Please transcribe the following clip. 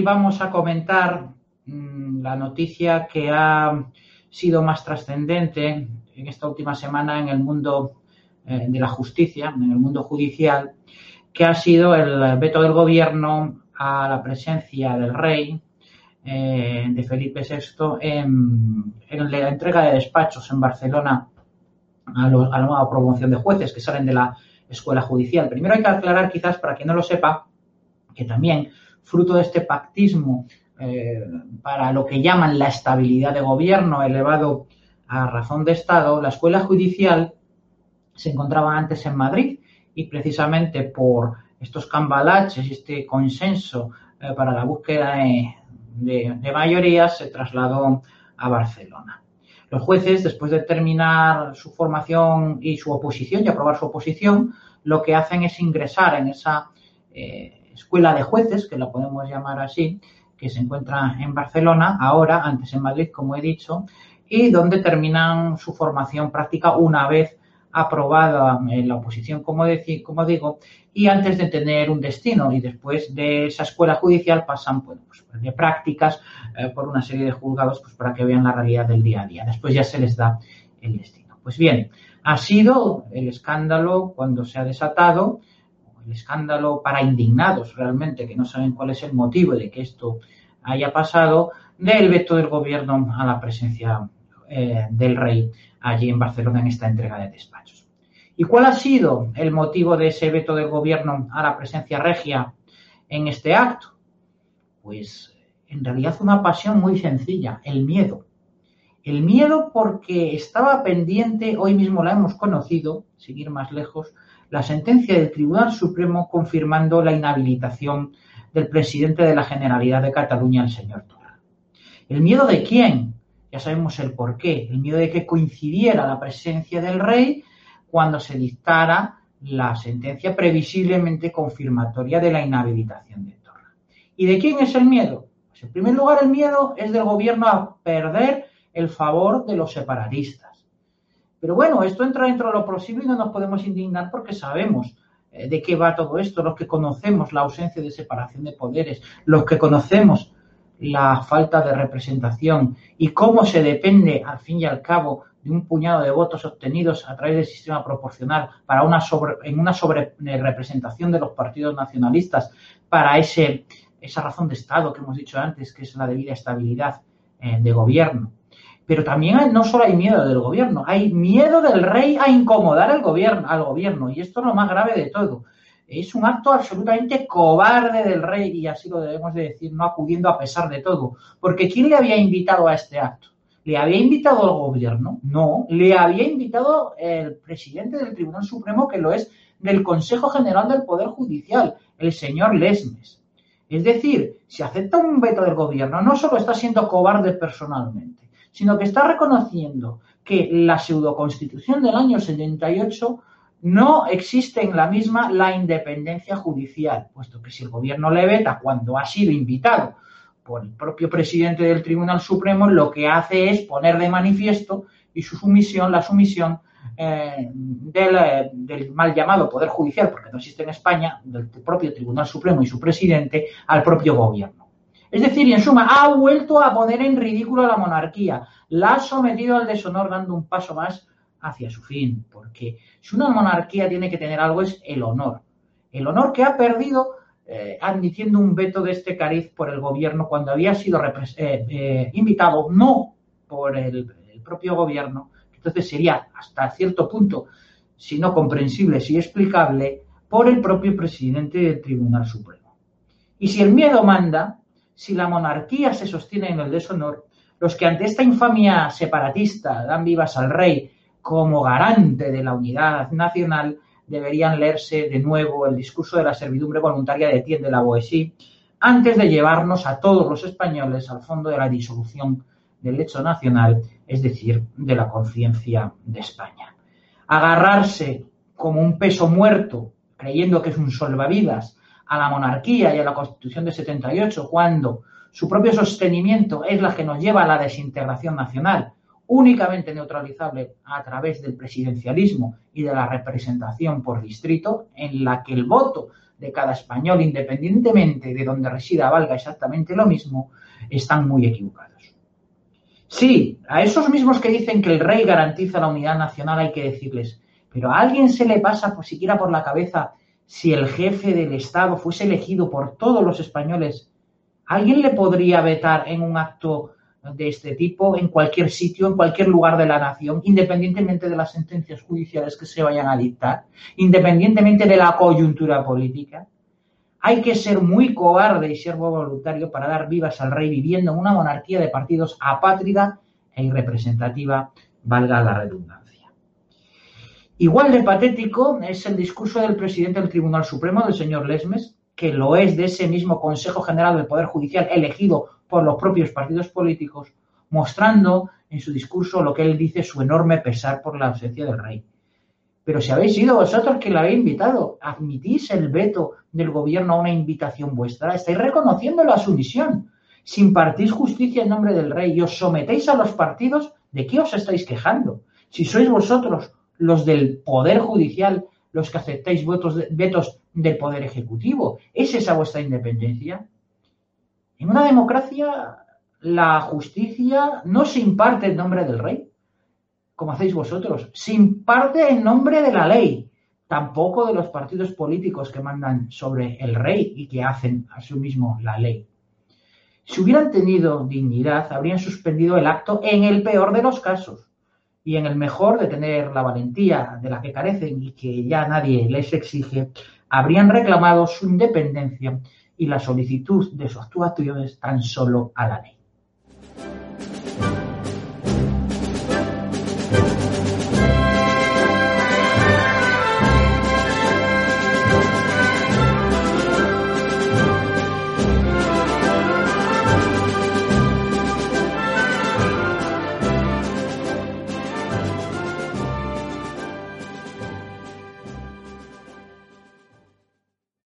Vamos a comentar mm, la noticia que ha sido más trascendente en esta última semana en el mundo eh, de la justicia, en el mundo judicial, que ha sido el veto del gobierno a la presencia del rey eh, de Felipe VI en, la entrega de despachos en Barcelona a, la nueva promoción de jueces que salen de la escuela judicial. Primero hay que aclarar, quizás para quien no lo sepa, que también fruto de este pactismo eh, para lo que llaman la estabilidad de gobierno elevado a razón de Estado, la escuela judicial se encontraba antes en Madrid y precisamente por estos cambalaches este consenso eh, para la búsqueda de, de mayorías se trasladó a Barcelona. Los jueces, después de terminar su formación y su oposición y aprobar su oposición, lo que hacen es ingresar en esa eh, escuela de jueces, que la podemos llamar así, que se encuentra en Barcelona, ahora, antes en Madrid, como he dicho, y donde terminan su formación práctica una vez aprobada en la oposición, como, como digo, y antes de tener un destino. Y después de esa escuela judicial pasan pues, de prácticas eh, por una serie de juzgados pues, para que vean la realidad del día a día. Después ya se les da el destino. Pues bien, ha sido el escándalo cuando se ha desatado el escándalo para indignados realmente, que no saben cuál es el motivo de que esto haya pasado, del veto del gobierno a la presencia eh, del rey allí en Barcelona en esta entrega de despachos. ¿Y cuál ha sido el motivo de ese veto del gobierno a la presencia regia en este acto? Pues en realidad una pasión muy sencilla, el miedo. El miedo porque estaba pendiente, hoy mismo la hemos conocido, seguir más lejos, la sentencia del Tribunal Supremo confirmando la inhabilitación del presidente de la Generalidad de Cataluña, el señor Torra. ¿El miedo de quién? Ya sabemos el por qué. El miedo de que coincidiera la presencia del rey cuando se dictara la sentencia previsiblemente confirmatoria de la inhabilitación de Torra. ¿Y de quién es el miedo? Pues en primer lugar el miedo es del gobierno a perder el favor de los separatistas. Pero bueno, esto entra dentro de lo posible y no nos podemos indignar porque sabemos eh, de qué va todo esto, los que conocemos la ausencia de separación de poderes, los que conocemos la falta de representación y cómo se depende, al fin y al cabo, de un puñado de votos obtenidos a través del sistema proporcional para una sobre, en una sobre representación de los partidos nacionalistas para esa razón de Estado que hemos dicho antes, que es la debida estabilidad eh, de gobierno. Pero también no solo hay miedo del gobierno, hay miedo del rey a incomodar al gobierno, al gobierno. Y esto es lo más grave de todo. Es un acto absolutamente cobarde del rey, y así lo debemos de decir, no acudiendo a pesar de todo. Porque ¿quién le había invitado a este acto? ¿Le había invitado al gobierno? No, le había invitado el presidente del Tribunal Supremo, que lo es del Consejo General del Poder Judicial, el señor Lesmes. Es decir, si acepta un veto del gobierno, no solo está siendo cobarde personalmente, sino que está reconociendo que la pseudoconstitución del año 78 no existe en la misma la independencia judicial, puesto que si el gobierno le veta cuando ha sido invitado por el propio presidente del Tribunal Supremo, lo que hace es poner de manifiesto y su sumisión, la sumisión eh, del, eh, del, mal llamado Poder Judicial, porque no existe en España, del propio Tribunal Supremo y su presidente, al propio gobierno. Es decir, en suma, ha vuelto a poner en ridículo a la monarquía, la ha sometido al deshonor dando un paso más hacia su fin, porque si una monarquía tiene que tener algo es el honor. El honor que ha perdido eh, admitiendo un veto de este cariz por el gobierno cuando había sido eh, eh, invitado no por el, el, propio gobierno, entonces sería hasta cierto punto, si no comprensible, si explicable, por el propio presidente del Tribunal Supremo. Y si el miedo manda, si la monarquía se sostiene en el deshonor, los que ante esta infamia separatista dan vivas al rey como garante de la unidad nacional, deberían leerse de nuevo el discurso de la servidumbre voluntaria de Etienne de la Boétie antes de llevarnos a todos los españoles al fondo de la disolución del hecho nacional, es decir, de la conciencia de España. Agarrarse como un peso muerto, creyendo que es un salvavidas, a la monarquía y a la Constitución de 78, cuando su propio sostenimiento es la que nos lleva a la desintegración nacional, únicamente neutralizable a través del presidencialismo y de la representación por distrito, en la que el voto de cada español, independientemente de donde resida, valga exactamente lo mismo, están muy equivocados. Sí, a esos mismos que dicen que el rey garantiza la unidad nacional hay que decirles, pero a alguien se le pasa por siquiera por la cabeza si el jefe del Estado fuese elegido por todos los españoles, ¿alguien le podría vetar en un acto de este tipo en cualquier sitio, en cualquier lugar de la nación, independientemente de las sentencias judiciales que se vayan a dictar, independientemente de la coyuntura política. Hay que ser muy cobarde y ser voluntario para dar vivas al rey viviendo en una monarquía de partidos apátrida e irrepresentativa, valga la redundancia. Igual de patético es el discurso del presidente del Tribunal Supremo, del señor Lesmes, que lo es de ese mismo Consejo General del Poder Judicial elegido por los propios partidos políticos, mostrando en su discurso lo que él dice su enorme pesar por la ausencia del rey. Pero si habéis sido vosotros quien lo habéis invitado, admitís el veto del gobierno a una invitación vuestra, estáis reconociendo la sumisión. Si impartís justicia en nombre del rey y os sometéis a los partidos, ¿de qué os estáis quejando? Si sois vosotros los del Poder Judicial los que aceptáis vetos, vetos del Poder Ejecutivo, ¿es esa vuestra independencia? En una democracia, la justicia no se imparte en nombre del rey, como hacéis vosotros, se imparte en nombre de la ley, tampoco de los partidos políticos que mandan sobre el rey y que hacen a sí mismo la ley. Si hubieran tenido dignidad, habrían suspendido el acto en el peor de los casos y en el mejor de tener la valentía de la que carecen y que ya nadie les exige, habrían reclamado su independencia y la solicitud de sus actuaciones tan solo a la ley.